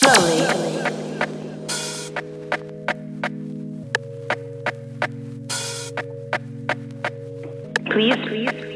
slowly. Please, please.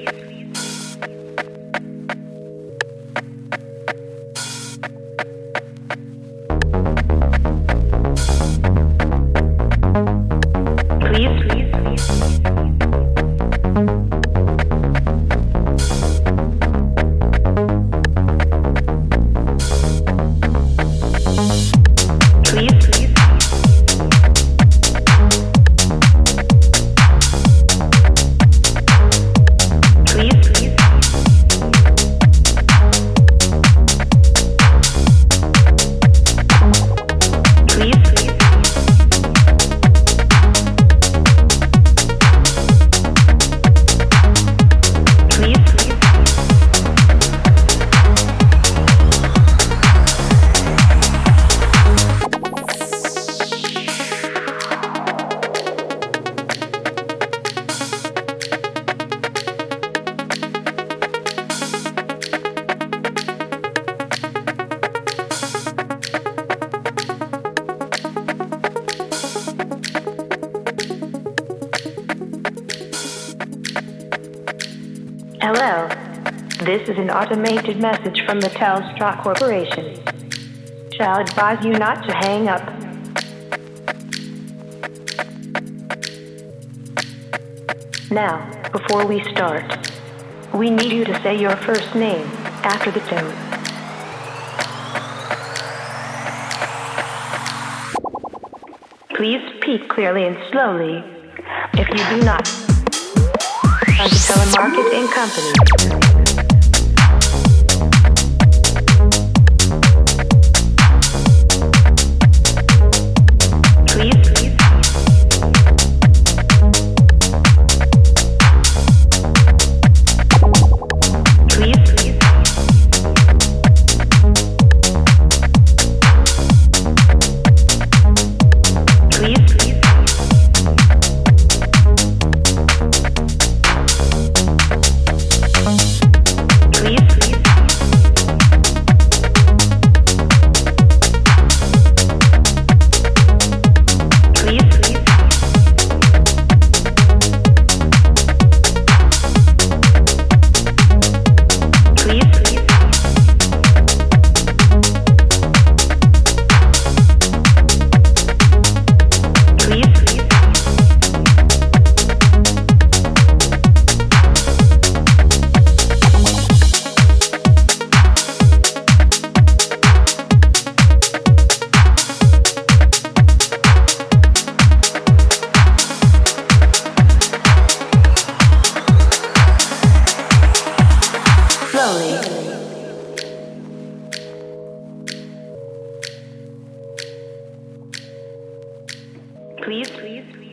Automated message from the Telstra Corporation. Shall advise you not to hang up. Now, before we start, we need you to say your first name after the tone. Please speak clearly and slowly. If you do not, under telemarketing company. Please, please.